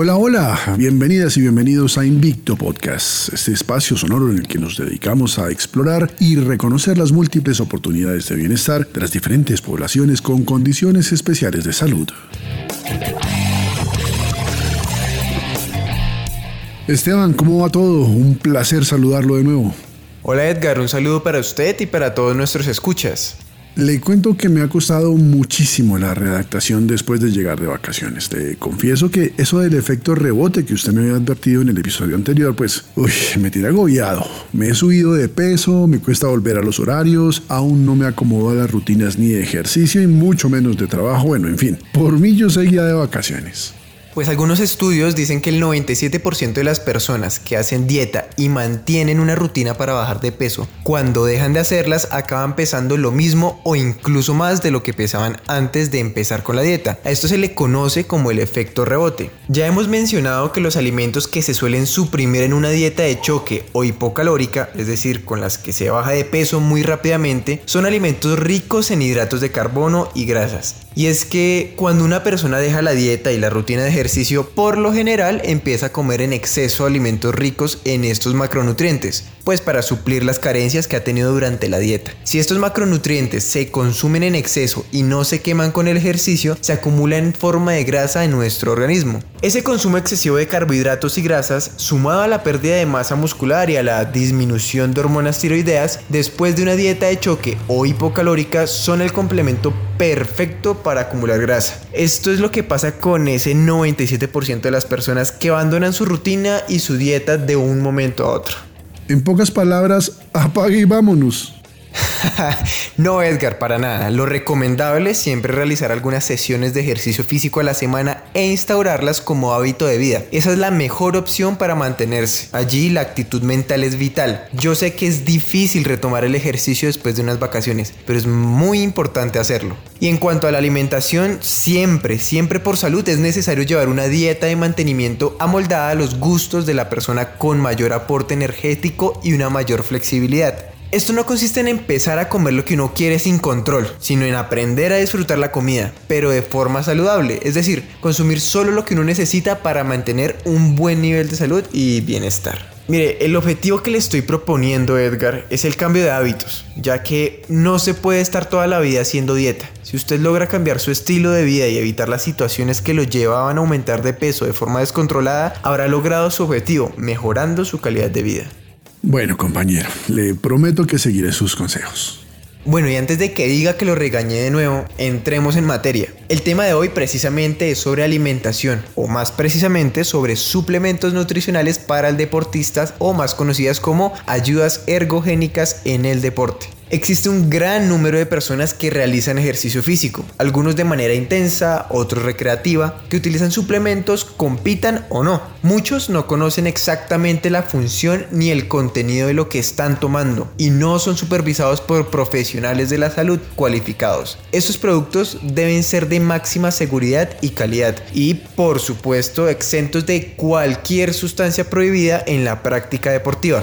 Hola, hola, bienvenidas y bienvenidos a Invicto Podcast, este espacio sonoro en el que nos dedicamos a explorar y reconocer las múltiples oportunidades de bienestar de las diferentes poblaciones con condiciones especiales de salud. Esteban, ¿cómo va todo? Un placer saludarlo de nuevo. Hola Edgar, un saludo para usted y para todos nuestros escuchas. Le cuento que me ha costado muchísimo la redactación después de llegar de vacaciones. Te confieso que eso del efecto rebote que usted me había advertido en el episodio anterior, pues, uy, me tiene agobiado. Me he subido de peso, me cuesta volver a los horarios, aún no me acomodo a las rutinas ni de ejercicio y mucho menos de trabajo. Bueno, en fin, por mí yo seguía de vacaciones. Pues algunos estudios dicen que el 97% de las personas que hacen dieta y mantienen una rutina para bajar de peso, cuando dejan de hacerlas acaban pesando lo mismo o incluso más de lo que pesaban antes de empezar con la dieta. A esto se le conoce como el efecto rebote. Ya hemos mencionado que los alimentos que se suelen suprimir en una dieta de choque o hipocalórica, es decir, con las que se baja de peso muy rápidamente, son alimentos ricos en hidratos de carbono y grasas. Y es que cuando una persona deja la dieta y la rutina de ejercicio, por lo general empieza a comer en exceso alimentos ricos en estos macronutrientes, pues para suplir las carencias que ha tenido durante la dieta. Si estos macronutrientes se consumen en exceso y no se queman con el ejercicio, se acumula en forma de grasa en nuestro organismo. Ese consumo excesivo de carbohidratos y grasas, sumado a la pérdida de masa muscular y a la disminución de hormonas tiroideas, después de una dieta de choque o hipocalórica, son el complemento perfecto para acumular grasa. Esto es lo que pasa con ese 97% de las personas que abandonan su rutina y su dieta de un momento a otro. En pocas palabras, apague y vámonos. no, Edgar, para nada. Lo recomendable es siempre realizar algunas sesiones de ejercicio físico a la semana e instaurarlas como hábito de vida. Esa es la mejor opción para mantenerse. Allí la actitud mental es vital. Yo sé que es difícil retomar el ejercicio después de unas vacaciones, pero es muy importante hacerlo. Y en cuanto a la alimentación, siempre, siempre por salud es necesario llevar una dieta de mantenimiento amoldada a los gustos de la persona con mayor aporte energético y una mayor flexibilidad. Esto no consiste en empezar a comer lo que uno quiere sin control, sino en aprender a disfrutar la comida, pero de forma saludable, es decir, consumir solo lo que uno necesita para mantener un buen nivel de salud y bienestar. Mire, el objetivo que le estoy proponiendo, Edgar, es el cambio de hábitos, ya que no se puede estar toda la vida haciendo dieta. Si usted logra cambiar su estilo de vida y evitar las situaciones que lo llevaban a aumentar de peso de forma descontrolada, habrá logrado su objetivo, mejorando su calidad de vida. Bueno, compañero, le prometo que seguiré sus consejos. Bueno, y antes de que diga que lo regañé de nuevo, entremos en materia. El tema de hoy precisamente es sobre alimentación, o más precisamente sobre suplementos nutricionales para el deportista o más conocidas como ayudas ergogénicas en el deporte. Existe un gran número de personas que realizan ejercicio físico, algunos de manera intensa, otros recreativa, que utilizan suplementos, compitan o no. Muchos no conocen exactamente la función ni el contenido de lo que están tomando y no son supervisados por profesionales de la salud cualificados. Estos productos deben ser de máxima seguridad y calidad y por supuesto exentos de cualquier sustancia prohibida en la práctica deportiva.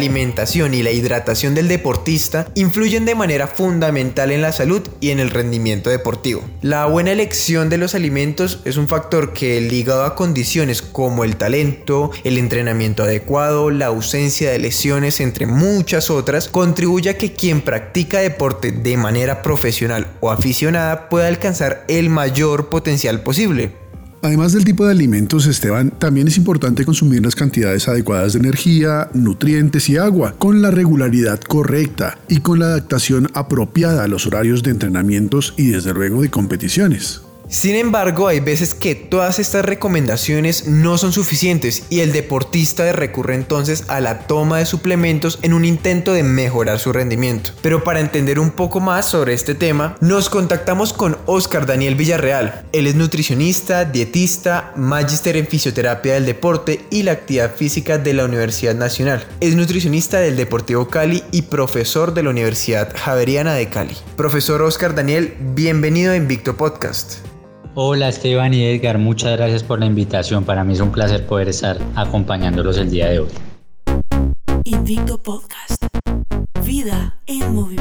alimentación y la hidratación del deportista influyen de manera fundamental en la salud y en el rendimiento deportivo. La buena elección de los alimentos es un factor que ligado a condiciones como el talento, el entrenamiento adecuado, la ausencia de lesiones, entre muchas otras, contribuye a que quien practica deporte de manera profesional o aficionada pueda alcanzar el mayor potencial posible. Además del tipo de alimentos, Esteban, también es importante consumir las cantidades adecuadas de energía, nutrientes y agua, con la regularidad correcta y con la adaptación apropiada a los horarios de entrenamientos y desde luego de competiciones. Sin embargo, hay veces que todas estas recomendaciones no son suficientes y el deportista recurre entonces a la toma de suplementos en un intento de mejorar su rendimiento. Pero para entender un poco más sobre este tema, nos contactamos con Oscar Daniel Villarreal. Él es nutricionista, dietista, magíster en fisioterapia del deporte y la actividad física de la Universidad Nacional. Es nutricionista del Deportivo Cali y profesor de la Universidad Javeriana de Cali. Profesor Oscar Daniel, bienvenido a Invicto Podcast. Hola Esteban y Edgar, muchas gracias por la invitación. Para mí es un placer poder estar acompañándolos el día de hoy. Invicto Podcast. Vida en movimiento.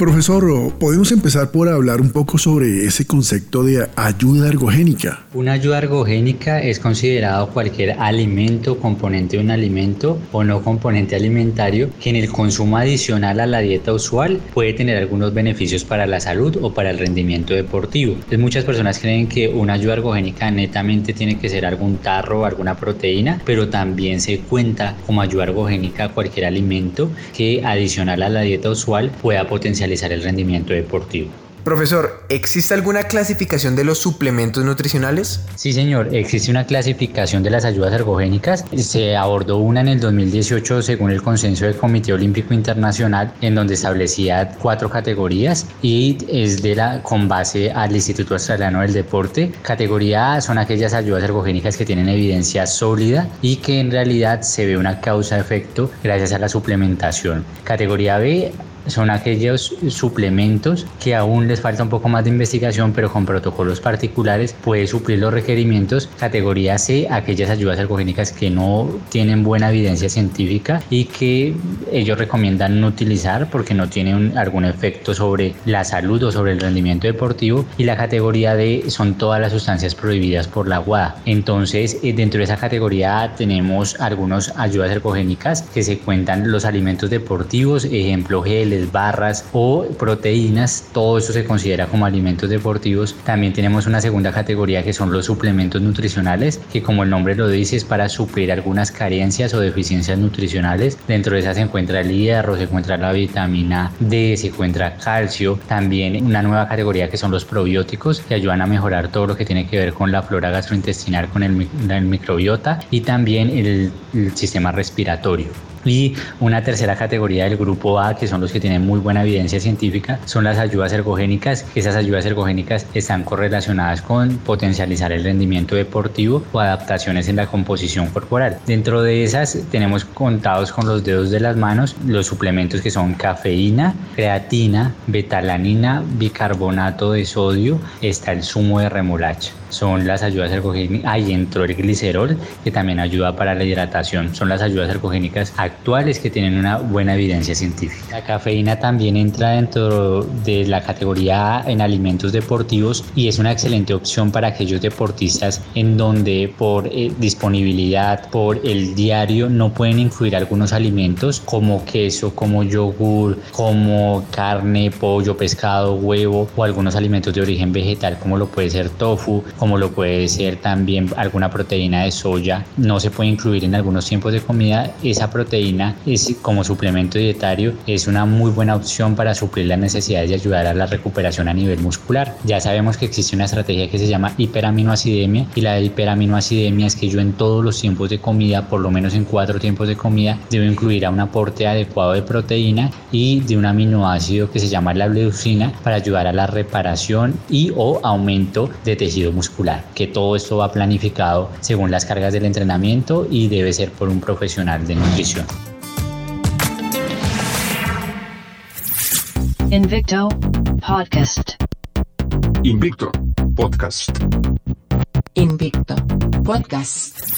Profesor, podemos empezar por hablar un poco sobre ese concepto de ayuda ergogénica. Una ayuda ergogénica es considerado cualquier alimento, componente de un alimento o no componente alimentario que en el consumo adicional a la dieta usual puede tener algunos beneficios para la salud o para el rendimiento deportivo. Entonces, muchas personas creen que una ayuda ergogénica netamente tiene que ser algún tarro o alguna proteína, pero también se cuenta como ayuda ergogénica cualquier alimento que adicional a la dieta usual pueda potencializar el rendimiento deportivo. Profesor, ¿existe alguna clasificación de los suplementos nutricionales? Sí, señor, existe una clasificación de las ayudas ergogénicas. Se abordó una en el 2018 según el consenso del Comité Olímpico Internacional, en donde establecía cuatro categorías y es de la con base al Instituto Australiano del Deporte. Categoría A son aquellas ayudas ergogénicas que tienen evidencia sólida y que en realidad se ve una causa-efecto gracias a la suplementación. Categoría B son aquellos suplementos que aún les falta un poco más de investigación, pero con protocolos particulares puede suplir los requerimientos. Categoría C, aquellas ayudas ergogénicas que no tienen buena evidencia científica y que ellos recomiendan no utilizar porque no tienen algún efecto sobre la salud o sobre el rendimiento deportivo. Y la categoría D son todas las sustancias prohibidas por la WADA. Entonces, eh, dentro de esa categoría A tenemos algunas ayudas ergogénicas que se cuentan los alimentos deportivos, ejemplo gel, barras o proteínas, todo eso se considera como alimentos deportivos. También tenemos una segunda categoría que son los suplementos nutricionales, que como el nombre lo dice es para suplir algunas carencias o deficiencias nutricionales. Dentro de esas se encuentra el hierro, se encuentra la vitamina D, se encuentra calcio. También una nueva categoría que son los probióticos, que ayudan a mejorar todo lo que tiene que ver con la flora gastrointestinal, con el, microbiota y también el sistema respiratorio. Y una tercera categoría del grupo A, que son los que tienen muy buena evidencia científica, son las ayudas ergogénicas. Esas ayudas ergogénicas están correlacionadas con potencializar el rendimiento deportivo o adaptaciones en la composición corporal. Dentro de esas tenemos contados con los dedos de las manos los suplementos que son cafeína, creatina, betalanina, bicarbonato de sodio, está el zumo de remolacha son las ayudas ergogénicas. Ahí entró el glicerol, que también ayuda para la hidratación. Son las ayudas ergogénicas actuales que tienen una buena evidencia científica. La cafeína también entra dentro de la categoría en alimentos deportivos y es una excelente opción para aquellos deportistas en donde por eh, disponibilidad, por el diario, no pueden incluir algunos alimentos como queso, como yogur, como carne, pollo, pescado, huevo o algunos alimentos de origen vegetal como lo puede ser tofu, como lo puede ser también alguna proteína de soya, no se puede incluir en algunos tiempos de comida. Esa proteína es, como suplemento dietario es una muy buena opción para suplir las necesidades y ayudar a la recuperación a nivel muscular. Ya sabemos que existe una estrategia que se llama hiperaminoacidemia y la hiperaminoacidemia es que yo en todos los tiempos de comida, por lo menos en cuatro tiempos de comida, debo incluir a un aporte adecuado de proteína y de un aminoácido que se llama la leucina para ayudar a la reparación y o aumento de tejido muscular que todo esto va planificado según las cargas del entrenamiento y debe ser por un profesional de nutrición. Invicto Podcast. Invicto Podcast. Invicto Podcast.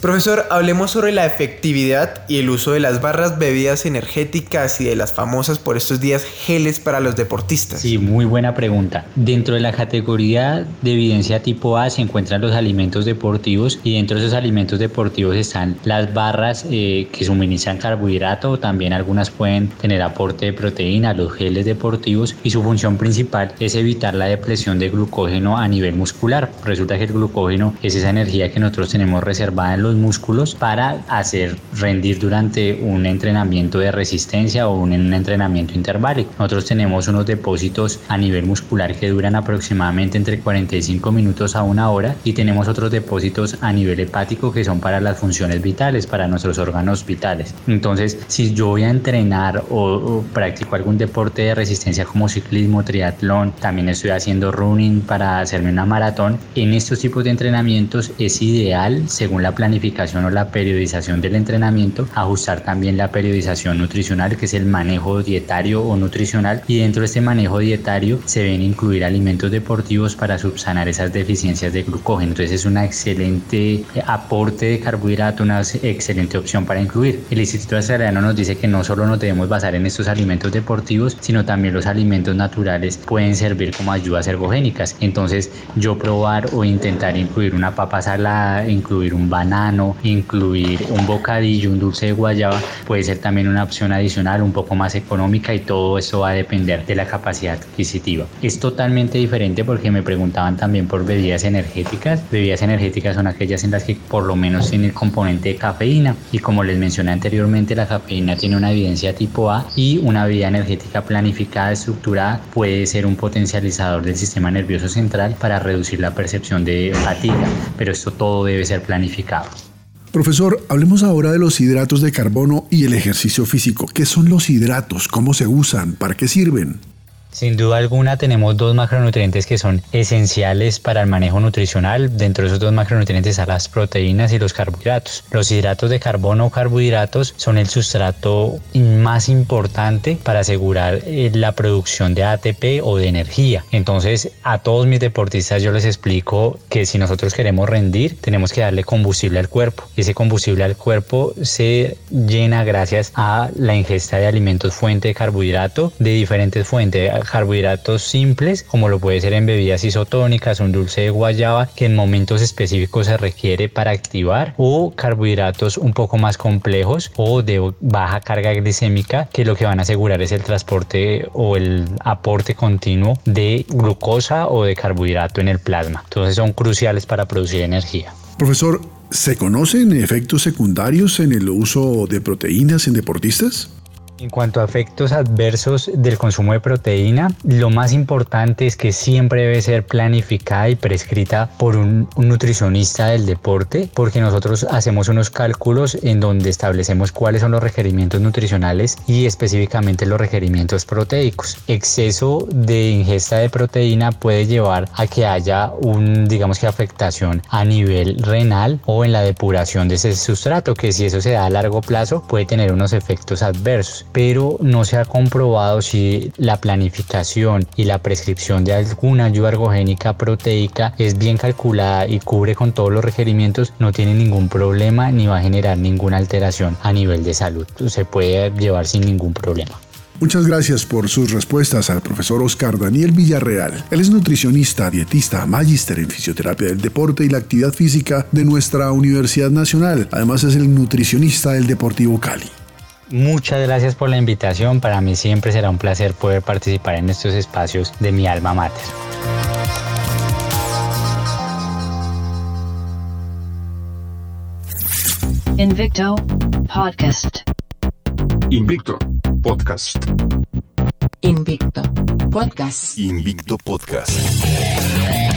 Profesor, hablemos sobre la efectividad y el uso de las barras, bebidas energéticas y de las famosas por estos días geles para los deportistas. Sí, muy buena pregunta. Dentro de la categoría de evidencia tipo A se encuentran los alimentos deportivos y dentro de esos alimentos deportivos están las barras eh, que suministran carbohidrato, también algunas pueden tener aporte de proteína, los geles deportivos y su función principal es evitar la depresión de glucógeno a nivel muscular. Resulta que el glucógeno es esa energía que nosotros tenemos reservada en los músculos para hacer rendir durante un entrenamiento de resistencia o un, entrenamiento interválico. Nosotros tenemos unos depósitos a nivel muscular que duran aproximadamente entre 45 minutos a una hora y tenemos otros depósitos a nivel hepático que son para las funciones vitales, para nuestros órganos vitales. Entonces, si yo voy a entrenar o, o practico algún deporte de resistencia como ciclismo, triatlón, también estoy haciendo running para hacerme una maratón, en estos tipos de entrenamientos es ideal, según la planificación, o la periodización del entrenamiento, ajustar también la periodización nutricional, que es el manejo dietario o nutricional, y dentro de este manejo dietario se ven incluir alimentos deportivos para subsanar esas deficiencias de glucógeno. Entonces es una excelente aporte de carbohidrato, una excelente opción para incluir. El Instituto Australiano nos dice que no solo nos debemos basar en estos alimentos deportivos, sino también los alimentos naturales pueden servir como ayudas ergogénicas. Entonces yo probar o intentar incluir una papa salada, incluir un banano, incluir un bocadillo, un dulce de guayaba, puede ser también una opción adicional, un poco más económica y todo eso va a depender de la capacidad adquisitiva. Es totalmente diferente porque me preguntaban también por bebidas energéticas. Bebidas energéticas son aquellas en las que por lo menos tiene el componente de cafeína y como les mencioné anteriormente, la cafeína tiene una evidencia tipo A y una bebida energética planificada, estructurada, puede ser un potencializador del sistema nervioso central para reducir la percepción de fatiga, pero esto todo debe ser planificado. Profesor, hablemos ahora de los hidratos de carbono y el ejercicio físico. ¿Qué son los hidratos? ¿Cómo se usan? ¿Para qué sirven? Sin duda alguna tenemos dos macronutrientes que son esenciales para el manejo nutricional. Dentro de esos dos macronutrientes están las proteínas y los carbohidratos. Los hidratos de carbono o carbohidratos son el sustrato más importante para asegurar eh, la producción de ATP o de energía. Entonces a todos mis deportistas yo les explico que si nosotros queremos rendir tenemos que darle combustible al cuerpo. Ese combustible al cuerpo se llena gracias a la ingesta de alimentos fuente de carbohidrato de diferentes fuentes carbohidratos simples, como lo puede ser en bebidas isotónicas, un dulce de guayaba que en momentos específicos se requiere para activar, o carbohidratos un poco más complejos o de baja carga glicémica que lo que van a asegurar es el transporte o el aporte continuo de glucosa o de carbohidrato en el plasma. Entonces son cruciales para producir energía. Profesor, ¿se conocen efectos secundarios en el uso de proteínas en deportistas? En cuanto a efectos adversos del consumo de proteína, lo más importante es que siempre debe ser planificada y prescrita por un, nutricionista del deporte, porque nosotros hacemos unos cálculos en donde establecemos cuáles son los requerimientos nutricionales y específicamente los requerimientos proteicos. Exceso de ingesta de proteína puede llevar a que haya digamos que afectación a nivel renal o en la depuración de ese sustrato, que si eso se da a largo plazo puede tener unos efectos adversos pero no se ha comprobado si la planificación y la prescripción de alguna ayuda ergogénica proteica es bien calculada y cubre con todos los requerimientos, no tiene ningún problema ni va a generar ninguna alteración a nivel de salud. Se puede llevar sin ningún problema. Muchas gracias por sus respuestas al profesor Oscar Daniel Villarreal. Él es nutricionista, dietista, magíster en fisioterapia del deporte y la actividad física de nuestra Universidad Nacional. Además es el nutricionista del Deportivo Cali. Muchas gracias por la invitación. Para mí siempre será un placer poder participar en estos espacios de mi alma mater. Invicto Podcast. Invicto Podcast. Invicto Podcast. Invicto Podcast.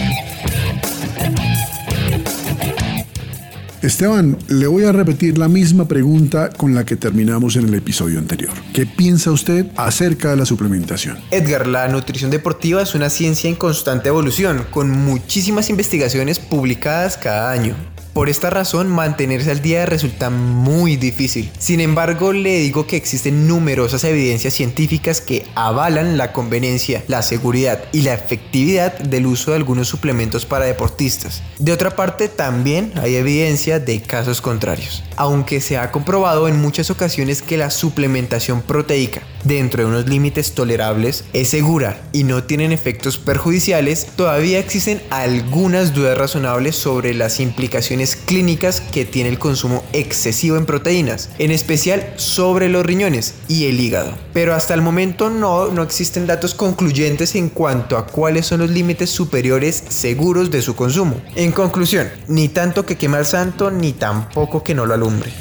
Esteban, le voy a repetir la misma pregunta con la que terminamos en el episodio anterior. ¿Qué piensa usted acerca de la suplementación? Edgar, la nutrición deportiva es una ciencia en constante evolución, con muchísimas investigaciones publicadas cada año. Por esta razón, mantenerse al día resulta muy difícil. Sin embargo, le digo que existen numerosas evidencias científicas que avalan la conveniencia, la seguridad y la efectividad del uso de algunos suplementos para deportistas. De otra parte, también hay evidencia de casos contrarios, aunque se ha comprobado en muchas ocasiones que la suplementación proteica dentro de unos límites tolerables es segura y no tienen efectos perjudiciales, todavía existen algunas dudas razonables sobre las implicaciones clínicas que tiene el consumo excesivo en proteínas, en especial sobre los riñones y el hígado. Pero hasta el momento no, no existen datos concluyentes en cuanto a cuáles son los límites superiores seguros de su consumo. En conclusión, ni tanto que queme al santo, ni tampoco que no lo alumbre.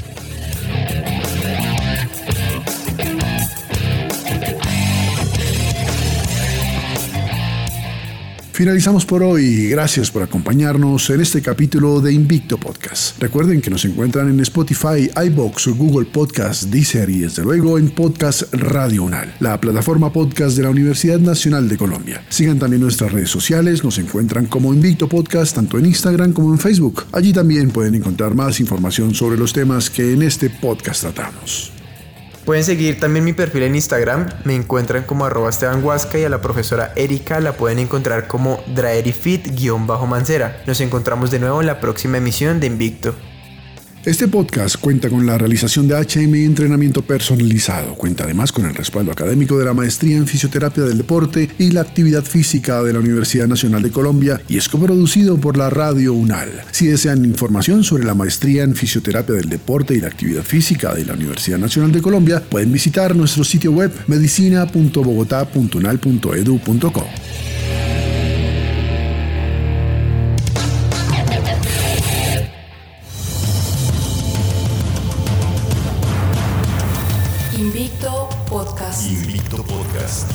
Finalizamos por hoy. Gracias por acompañarnos en este capítulo de Invicto Podcast. Recuerden que nos encuentran en Spotify, iBox, Google Podcast, Deezer y desde luego en Podcast Radio Unal, la plataforma podcast de la Universidad Nacional de Colombia. Sigan también nuestras redes sociales, nos encuentran como Invicto Podcast tanto en Instagram como en Facebook. Allí también pueden encontrar más información sobre los temas que en este podcast tratamos. Pueden seguir también mi perfil en Instagram, me encuentran como arroba Esteban y a la profesora Erika la pueden encontrar como Draerifit-Mancera. Nos encontramos de nuevo en la próxima emisión de Invicto. Este podcast cuenta con la realización de HM Entrenamiento Personalizado. Cuenta además con el respaldo académico de la Maestría en Fisioterapia del Deporte y la Actividad Física de la Universidad Nacional de Colombia y es coproducido por la Radio UNAL. Si desean información sobre la Maestría en Fisioterapia del Deporte y la Actividad Física de la Universidad Nacional de Colombia, pueden visitar nuestro sitio web medicina.bogotá.unal.edu.co.